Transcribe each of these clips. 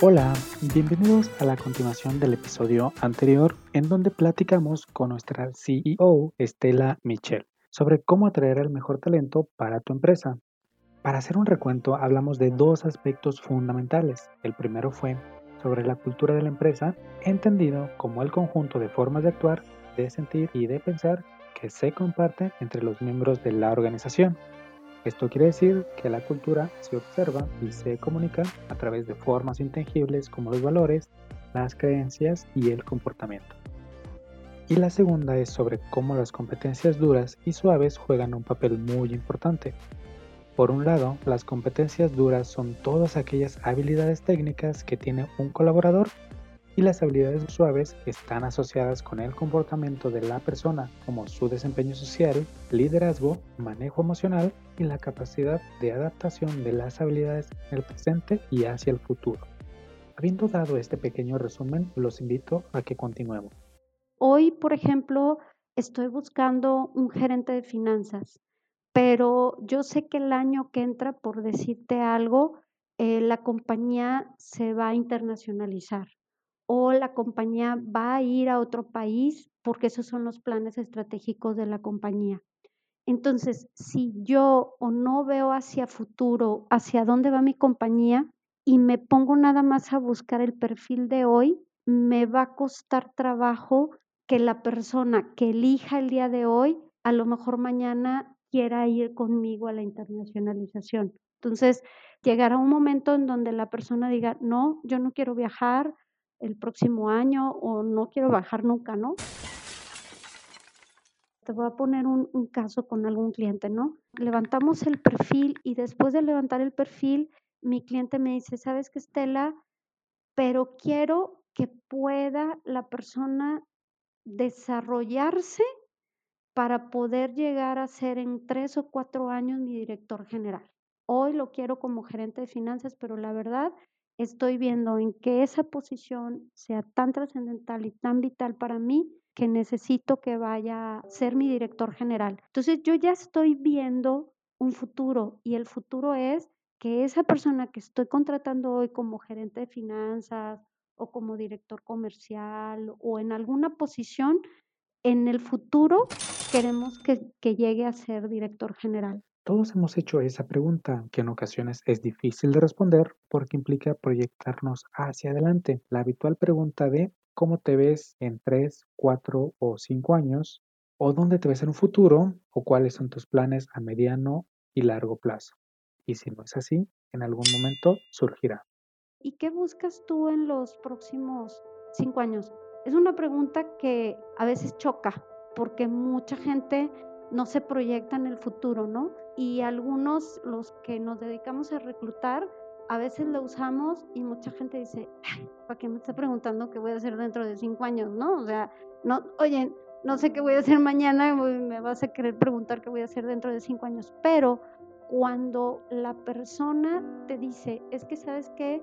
Hola, bienvenidos a la continuación del episodio anterior en donde platicamos con nuestra CEO Estela Michel sobre cómo atraer el mejor talento para tu empresa. Para hacer un recuento hablamos de dos aspectos fundamentales. El primero fue sobre la cultura de la empresa, entendido como el conjunto de formas de actuar, de sentir y de pensar que se comparten entre los miembros de la organización. Esto quiere decir que la cultura se observa y se comunica a través de formas intangibles como los valores, las creencias y el comportamiento. Y la segunda es sobre cómo las competencias duras y suaves juegan un papel muy importante. Por un lado, las competencias duras son todas aquellas habilidades técnicas que tiene un colaborador y las habilidades suaves están asociadas con el comportamiento de la persona, como su desempeño social, liderazgo, manejo emocional y la capacidad de adaptación de las habilidades en el presente y hacia el futuro. Habiendo dado este pequeño resumen, los invito a que continuemos. Hoy, por ejemplo, estoy buscando un gerente de finanzas, pero yo sé que el año que entra, por decirte algo, eh, la compañía se va a internacionalizar o la compañía va a ir a otro país porque esos son los planes estratégicos de la compañía. Entonces, si yo o no veo hacia futuro, hacia dónde va mi compañía y me pongo nada más a buscar el perfil de hoy, me va a costar trabajo que la persona que elija el día de hoy, a lo mejor mañana quiera ir conmigo a la internacionalización. Entonces, llegará un momento en donde la persona diga, no, yo no quiero viajar, el próximo año o no quiero bajar nunca, ¿no? Te voy a poner un, caso con algún cliente, ¿no? Levantamos el perfil y después de levantar el perfil, mi cliente me dice, ¿sabes qué, Estela? Pero quiero que pueda la persona desarrollarse para poder llegar a ser en tres o cuatro años mi director general. Hoy lo quiero como gerente de finanzas, pero la verdad estoy viendo en que esa posición sea tan trascendental y tan vital para mí que necesito que vaya a ser mi director general. Entonces yo ya estoy viendo un futuro y el futuro es que esa persona que estoy contratando hoy como gerente de finanzas o como director comercial o en alguna posición, en el futuro queremos que, que llegue a ser director general. Todos hemos hecho esa pregunta, que en ocasiones es difícil de responder porque implica proyectarnos hacia adelante. La habitual pregunta de cómo te ves en 3, 4 o 5 años, o dónde te ves en un futuro, o cuáles son tus planes a mediano y largo plazo. Y si no es así, en algún momento surgirá. ¿Y qué buscas tú en los próximos 5 años? Es una pregunta que a veces choca porque mucha gente no se proyecta en el futuro, ¿no? Y algunos, los que nos dedicamos a reclutar, a veces lo usamos y mucha gente dice, ¿para qué me está preguntando qué voy a hacer dentro de cinco años, no? O sea, no, oye, no sé qué voy a hacer mañana, me vas a querer preguntar qué voy a hacer dentro de cinco años, pero cuando la persona te dice, es que sabes que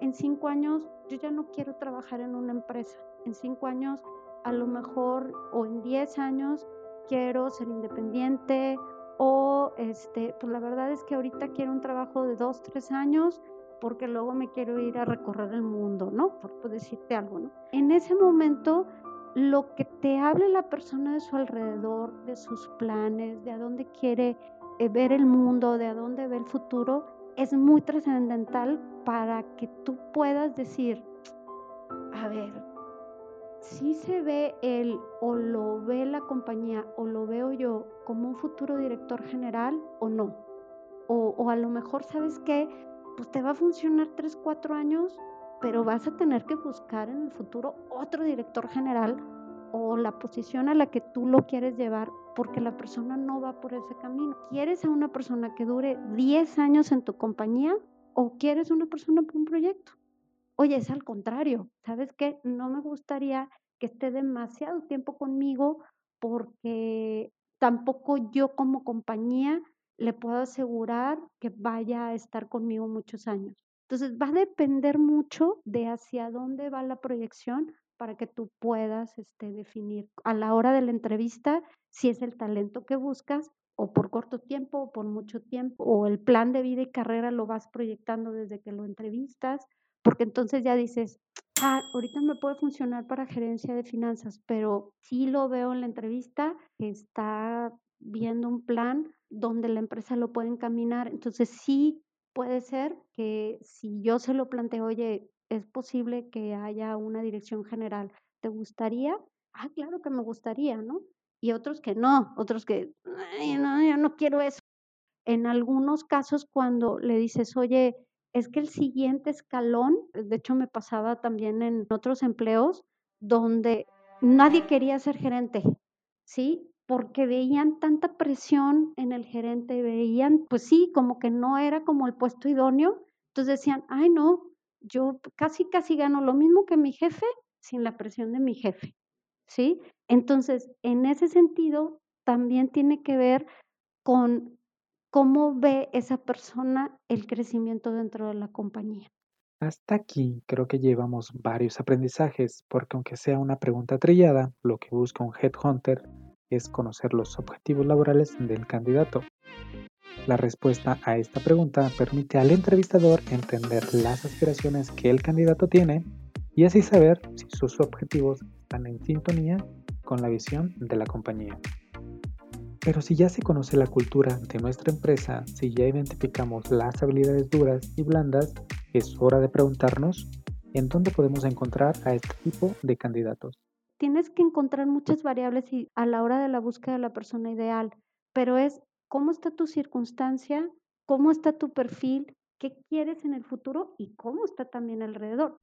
en cinco años yo ya no quiero trabajar en una empresa, en cinco años a lo mejor o en diez años quiero ser independiente o este, pues la verdad es que ahorita quiero un trabajo de dos, tres años porque luego me quiero ir a recorrer el mundo, ¿no? Por, decirte algo, ¿no? En ese momento, lo que te hable la persona de su alrededor, de sus planes, de a dónde quiere eh, ver el mundo, de a dónde ve el futuro, es muy trascendental para que tú puedas decir, a ver, si se ve él o lo ve la compañía o lo veo yo como un futuro director general o no. O, a lo mejor, ¿sabes qué? Pues te va a funcionar 3, 4 años, pero vas a tener que buscar en el futuro otro director general o la posición a la que tú lo quieres llevar porque la persona no va por ese camino. ¿Quieres a una persona que dure 10 años en tu compañía o quieres una persona por un proyecto? Oye, es al contrario, ¿sabes qué? No me gustaría que esté demasiado tiempo conmigo porque tampoco yo como compañía le puedo asegurar que vaya a estar conmigo muchos años. Entonces va a depender mucho de hacia dónde va la proyección para que tú puedas este, definir a la hora de la entrevista si es el talento que buscas o por corto tiempo o por mucho tiempo o el plan de vida y carrera lo vas proyectando desde que lo entrevistas porque entonces ya dices, ah, ahorita me puede funcionar para gerencia de finanzas, pero sí lo veo en la entrevista que está viendo un plan donde la empresa lo puede encaminar. Entonces sí puede ser que si yo se lo planteo, oye, es posible que haya una dirección general, ¿te gustaría? Ah, claro que me gustaría, ¿no? Y otros que no, otros que, no, yo no quiero eso. En algunos casos, cuando le dices, oye, es que el siguiente escalón, de hecho me pasaba también en otros empleos, donde nadie quería ser gerente, ¿sí? Porque veían tanta presión en el gerente, veían, pues sí, como que no era como el puesto idóneo, entonces decían, ay no, yo casi, casi gano lo mismo que mi jefe sin la presión de mi jefe, ¿sí? Entonces, en ese sentido, también tiene que ver con cómo ve esa persona el crecimiento dentro de la compañía. Hasta aquí creo que llevamos varios aprendizajes, porque aunque sea una pregunta trillada, lo que busca un headhunter es conocer los objetivos laborales del candidato. La respuesta a esta pregunta permite al entrevistador entender las aspiraciones que el candidato tiene y así saber si sus objetivos están en sintonía con la visión de la compañía. Pero si ya se conoce la cultura de nuestra empresa, si ya identificamos las habilidades duras y blandas, es hora de preguntarnos en dónde podemos encontrar a este tipo de candidatos. Tienes que encontrar muchas variables a la hora de la búsqueda de la persona ideal, pero es cómo está tu circunstancia, cómo está tu perfil, qué quieres en el futuro y cómo está también alrededor.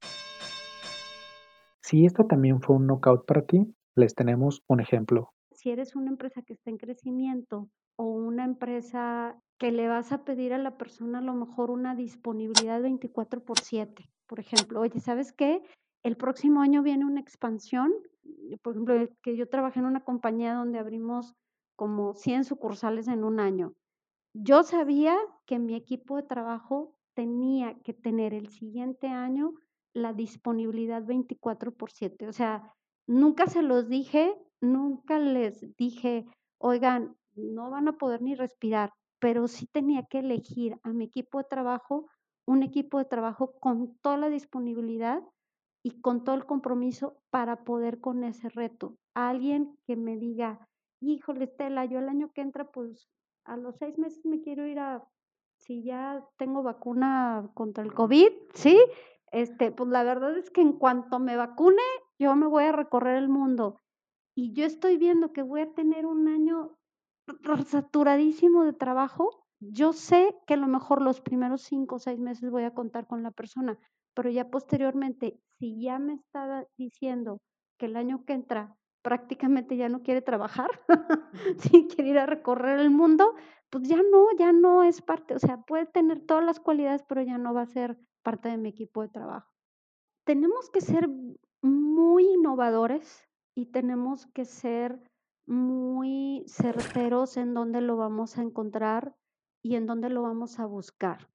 Si esto también fue un knockout para ti, les tenemos un ejemplo si eres una empresa que está en crecimiento o una empresa que le vas a pedir a la persona a lo mejor una disponibilidad 24 por 7. Por ejemplo, oye, ¿sabes qué? El próximo año viene una expansión. Por ejemplo, que yo trabajé en una compañía donde abrimos como 100 sucursales en un año. Yo sabía que mi equipo de trabajo tenía que tener el siguiente año la disponibilidad 24 por 7. O sea, nunca se los dije nunca les dije, oigan, no van a poder ni respirar, pero sí tenía que elegir a mi equipo de trabajo, un equipo de trabajo con toda la disponibilidad y con todo el compromiso para poder con ese reto. Alguien que me diga, híjole, Estela, yo el año que entra, pues a los seis meses me quiero ir a, si ya tengo vacuna contra el COVID, ¿sí? Este, pues la verdad es que en cuanto me vacune, yo me voy a recorrer el mundo y yo estoy viendo que voy a tener un año saturadísimo de trabajo, yo sé que a lo mejor los primeros cinco o seis meses voy a contar con la persona, pero ya posteriormente, si ya me está diciendo que el año que entra prácticamente ya no quiere trabajar, si quiere ir a recorrer el mundo, pues ya no, ya no es parte, o sea, puede tener todas las cualidades, pero ya no va a ser parte de mi equipo de trabajo. Tenemos que ser muy innovadores y tenemos que ser muy certeros en dónde lo vamos a encontrar y en dónde lo vamos a buscar,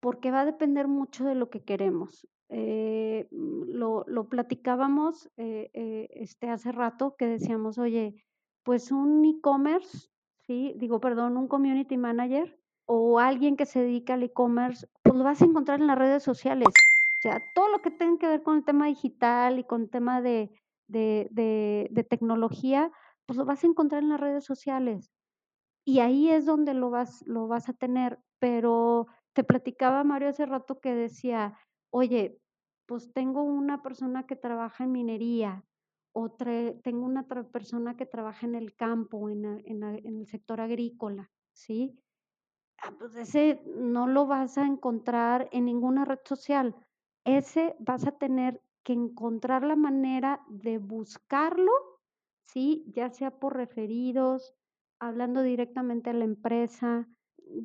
porque va a depender mucho de lo que queremos. Eh, lo, lo, platicábamos eh, eh, este, hace rato que decíamos, oye, pues un e-commerce, ¿sí? digo, perdón, un community manager o alguien que se dedica al e-commerce, pues lo vas a encontrar en las redes sociales. O sea, todo lo que tenga que ver con el tema digital y con el tema de, de, tecnología, pues lo vas a encontrar en las redes sociales. Y ahí es donde lo vas, lo vas a tener. Pero te platicaba Mario hace rato que decía, oye, pues tengo una persona que trabaja en minería, otra, tengo una persona que trabaja en el campo, en, en, el sector agrícola, ¿sí? Ah, pues ese no lo vas a encontrar en ninguna red social. Ese vas a tener encontrar la manera de buscarlo, ¿sí? Ya sea por referidos, hablando directamente a la empresa.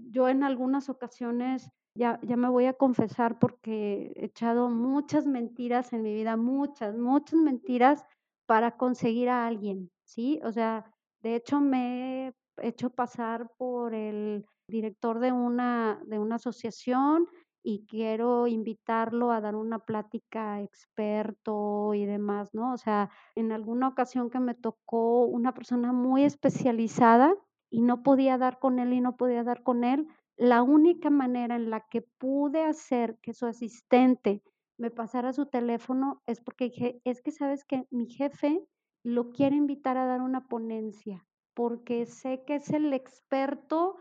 Yo en algunas ocasiones, ya, ya me voy a confesar porque he echado muchas mentiras en mi vida, muchas, muchas mentiras para conseguir a alguien, ¿sí? O sea, de hecho me he hecho pasar por el director de una, de una asociación y quiero invitarlo a dar una plática experto y demás, ¿no? O sea, en alguna ocasión que me tocó una persona muy especializada y no podía dar con él y no podía dar con él, la única manera en la que pude hacer que su asistente me pasara su teléfono, es porque dije, es que sabes que mi jefe lo quiere invitar a dar una ponencia, porque sé que es el experto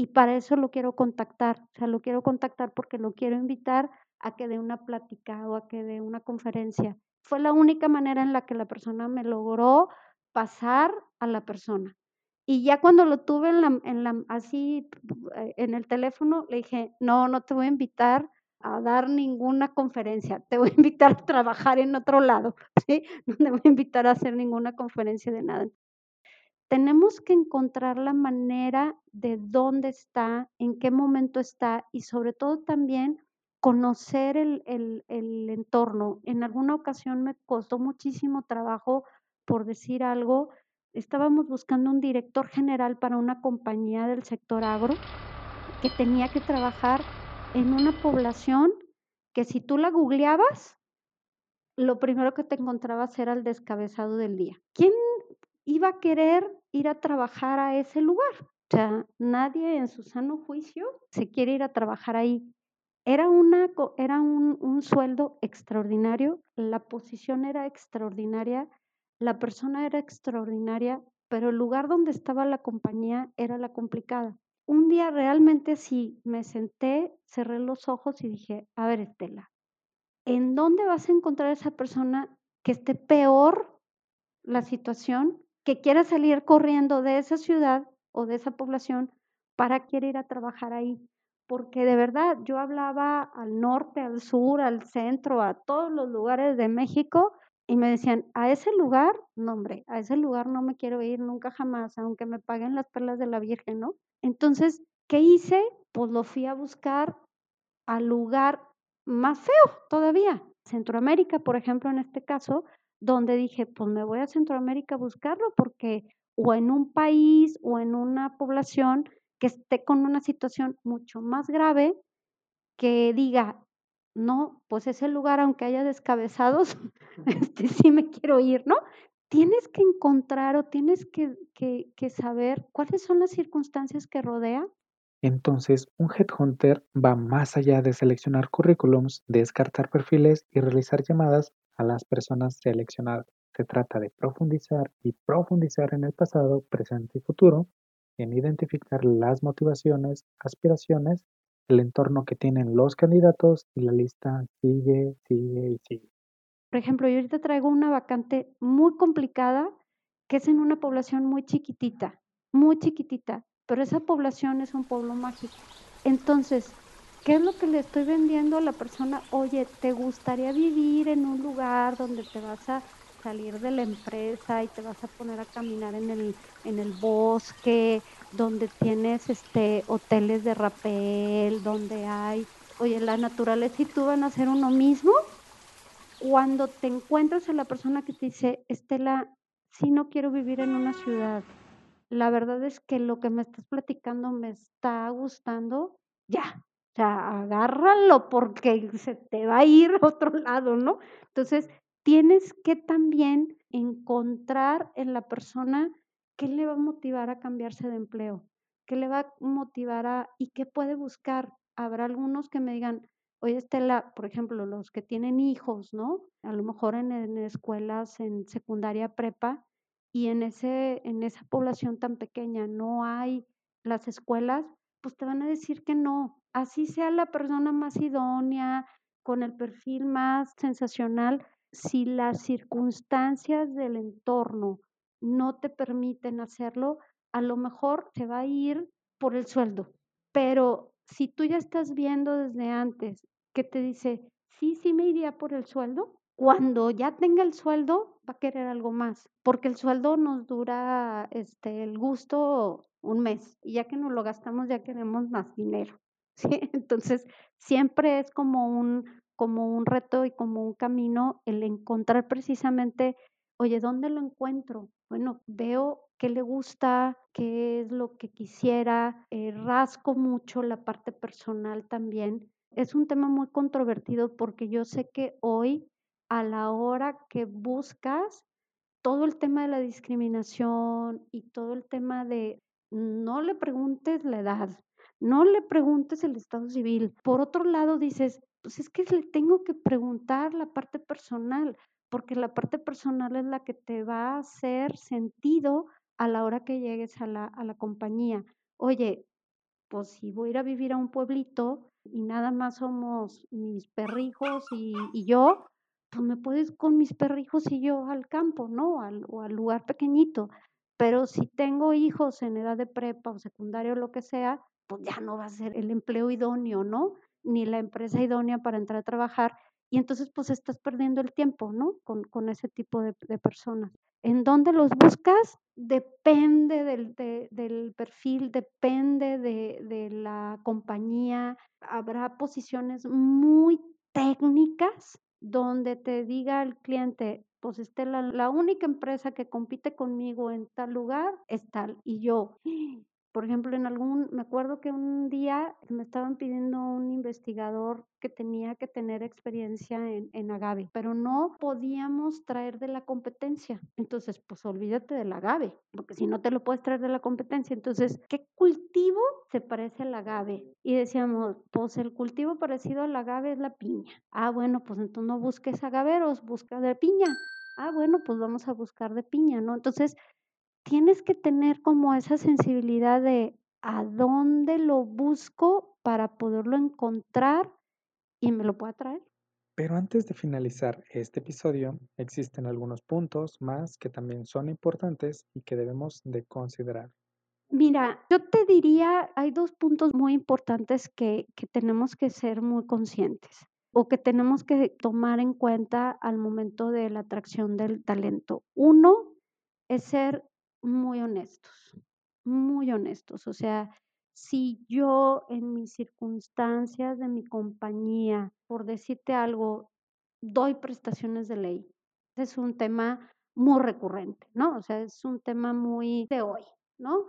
y para eso lo quiero contactar. O sea, lo quiero contactar porque lo quiero invitar a que dé una plática o a que dé una conferencia. Fue la única manera en la que la persona me logró pasar a la persona. Y ya cuando lo tuve en la, en la, así eh, en el teléfono, le dije, no, no te voy a invitar a dar ninguna conferencia, te voy a invitar a trabajar en otro lado, ¿sí? No te voy a invitar a hacer ninguna conferencia de nada. Tenemos que encontrar la manera de dónde está, en qué momento está y sobre todo también conocer el, el, entorno. En alguna ocasión me costó muchísimo trabajo, por decir algo, estábamos buscando un director general para una compañía del sector agro que tenía que trabajar en una población que si tú la googleabas, lo primero que te encontrabas era el descabezado del día. ¿Quién iba a querer ir a trabajar a ese lugar? O sea, nadie en su sano juicio se quiere ir a trabajar ahí. Era, una, era un, un sueldo extraordinario, la posición era extraordinaria, la persona era extraordinaria, pero el lugar donde estaba la compañía era la complicada un día realmente sí me senté, cerré los ojos y dije, a ver Estela, ¿en dónde vas a encontrar esa persona que esté peor la situación, que quiera salir corriendo de esa ciudad o de esa población para querer ir a trabajar ahí? Porque de verdad yo hablaba al norte, al sur, al centro, a todos los lugares de México y me decían, a ese lugar, no hombre, a ese lugar no me quiero ir nunca jamás, aunque me paguen las perlas de la Virgen, ¿no? Entonces, ¿qué hice? Pues lo fui a buscar al lugar más feo todavía, Centroamérica, por ejemplo, en este caso, donde dije, pues me voy a Centroamérica a buscarlo porque o en un país o en una población que esté con una situación mucho más grave, que diga, no, pues ese lugar, aunque haya descabezados, este, sí me quiero ir, ¿no? tienes que encontrar o tienes que, que, saber cuáles son las circunstancias que rodea. Entonces, un headhunter va más allá de seleccionar currículums, descartar perfiles y realizar llamadas a las personas seleccionadas. Se trata de profundizar y profundizar en el pasado, presente y futuro, en identificar las motivaciones, aspiraciones, el entorno que tienen los candidatos y la lista sigue, sigue y sigue. Por ejemplo, yo ahorita traigo una vacante muy complicada que es en una población muy chiquitita, muy chiquitita, pero esa población es un pueblo mágico. Entonces, ¿qué es lo que le estoy vendiendo a la persona? Oye, ¿te gustaría vivir en un lugar donde te vas a salir de la empresa y te vas a poner a caminar en el, en el bosque, donde tienes este hoteles de rapel, donde hay, oye, la naturaleza y tú van a hacer uno mismo? cuando te encuentras a la persona que te dice, Estela, si no quiero vivir en una ciudad, la verdad es que lo que me estás platicando me está gustando, ya, o sea, agárralo porque se te va a ir a otro lado, ¿no? Entonces, tienes que también encontrar en la persona qué le va a motivar a cambiarse de empleo, qué le va a motivar a y qué puede buscar. Habrá algunos que me digan, Oye, Estela, por ejemplo, los que tienen hijos, ¿no? A lo mejor en, escuelas, en secundaria prepa, y en, ese, en esa población tan pequeña no hay las escuelas, pues te van a decir que no. Así sea la persona más idónea, con el perfil más sensacional, si las circunstancias del entorno no te permiten hacerlo, a lo mejor se va a ir por el sueldo. Pero si tú ya estás viendo desde antes que te dice, sí, sí me iría por el sueldo, cuando ya tenga el sueldo va a querer algo más, porque el sueldo nos dura este, el gusto un mes y ya que nos lo gastamos ya queremos más dinero. ¿sí? Entonces, siempre es como un, como un reto y como un camino el encontrar precisamente, oye, ¿dónde lo encuentro? Bueno, veo qué le gusta, qué es lo que quisiera, eh, rasco mucho la parte personal también. Es un tema muy controvertido porque yo sé que hoy, a la hora que buscas, todo el tema de la discriminación y todo el tema de no le preguntes la edad, no le preguntes el estado civil. Por otro lado, dices, pues es que le tengo que preguntar la parte personal, porque la parte personal es la que te va a hacer sentido a la hora que llegues a la, a la compañía. Oye, pues si voy a ir a vivir a un pueblito y nada más somos mis perrijos y, y yo, pues me puedes con mis perrijos y yo al campo, ¿no? Al, o al lugar pequeñito. Pero si tengo hijos en edad de prepa o secundaria o lo que sea, pues ya no va a ser el empleo idóneo, ¿no? Ni la empresa idónea para entrar a trabajar. Y entonces, pues estás perdiendo el tiempo, ¿no? Con, con ese tipo de, personas. ¿En dónde los buscas? Depende del, de, del perfil, depende de, de la compañía. Habrá posiciones muy técnicas donde te diga el cliente, pues Estela, la única empresa que compite conmigo en tal lugar es tal. Y yo, por ejemplo, en algún, me acuerdo que un día me estaban pidiendo un investigador que tenía que tener experiencia en, en, agave, pero no podíamos traer de la competencia. Entonces, pues olvídate del agave, porque si no te lo puedes traer de la competencia. Entonces, ¿qué cultivo se parece al agave? Y decíamos, pues el cultivo parecido al agave es la piña. Ah, bueno, pues entonces no busques agaveros, busca de piña. Ah, bueno, pues vamos a buscar de piña, ¿no? Entonces, tienes que tener como esa sensibilidad de a dónde lo busco para poderlo encontrar y me lo pueda traer. Pero antes de finalizar este episodio, existen algunos puntos más que también son importantes y que debemos de considerar. Mira, yo te diría, hay dos puntos muy importantes que, que tenemos que ser muy conscientes o que tenemos que tomar en cuenta al momento de la atracción del talento. Uno es ser muy honestos, muy honestos. O sea, si yo en mis circunstancias de mi compañía, por decirte algo, doy prestaciones de ley, es un tema muy recurrente, ¿no? O sea, es un tema muy de hoy, ¿no?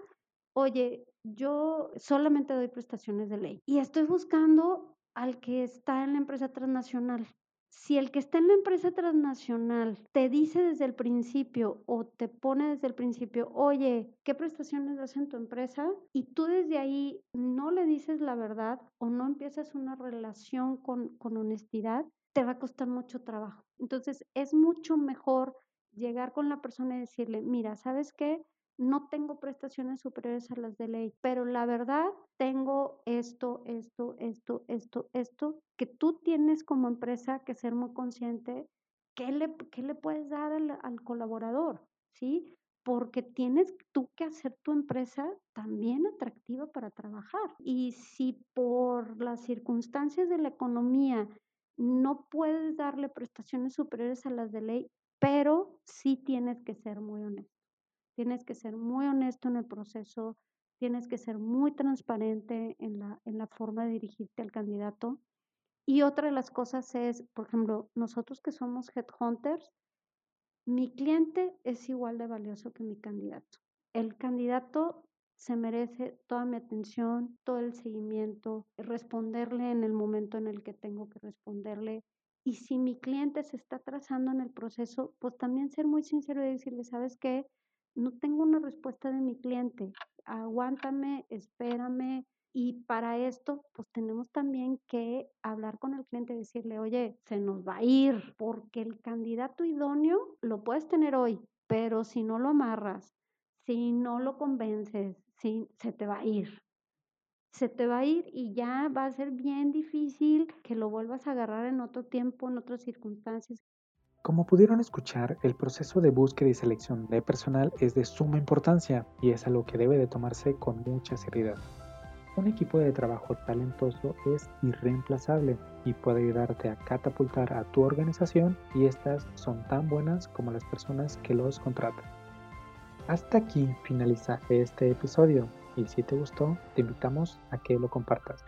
Oye, yo solamente doy prestaciones de ley y estoy buscando al que está en la empresa transnacional si el que está en la empresa transnacional te dice desde el principio o te pone desde el principio, oye, ¿qué prestaciones das en tu empresa? Y tú desde ahí no le dices la verdad o no empiezas una relación con, con honestidad, te va a costar mucho trabajo. Entonces es mucho mejor llegar con la persona y decirle, mira, ¿sabes qué? No tengo prestaciones superiores a las de ley, pero la verdad tengo esto, esto, esto, esto, esto, que tú tienes como empresa que ser muy consciente, ¿qué le, qué le puedes dar al, al colaborador? ¿Sí? Porque tienes tú que hacer tu empresa también atractiva para trabajar. Y si por las circunstancias de la economía no puedes darle prestaciones superiores a las de ley, pero sí tienes que ser muy honesto. Tienes que ser muy honesto en el proceso, tienes que ser muy transparente en la, en la forma de dirigirte al candidato. Y otra de las cosas es, por ejemplo, nosotros que somos headhunters, mi cliente es igual de valioso que mi candidato. El candidato se merece toda mi atención, todo el seguimiento, responderle en el momento en el que tengo que responderle. Y si mi cliente se está trazando en el proceso, pues también ser muy sincero y decirle, ¿sabes qué? No tengo una respuesta de mi cliente, aguántame, espérame. Y para esto, pues tenemos también que hablar con el cliente y decirle, oye, se nos va a ir, porque el candidato idóneo lo puedes tener hoy, pero si no lo amarras, si no lo convences, si, se te va a ir. Se te va a ir y ya va a ser bien difícil que lo vuelvas a agarrar en otro tiempo, en otras circunstancias. Como pudieron escuchar, el proceso de búsqueda y selección de personal es de suma importancia y es algo que debe de tomarse con mucha seriedad. Un equipo de trabajo talentoso es irreemplazable y puede ayudarte a catapultar a tu organización y estas son tan buenas como las personas que los contratan. Hasta aquí finaliza este episodio y si te gustó te invitamos a que lo compartas.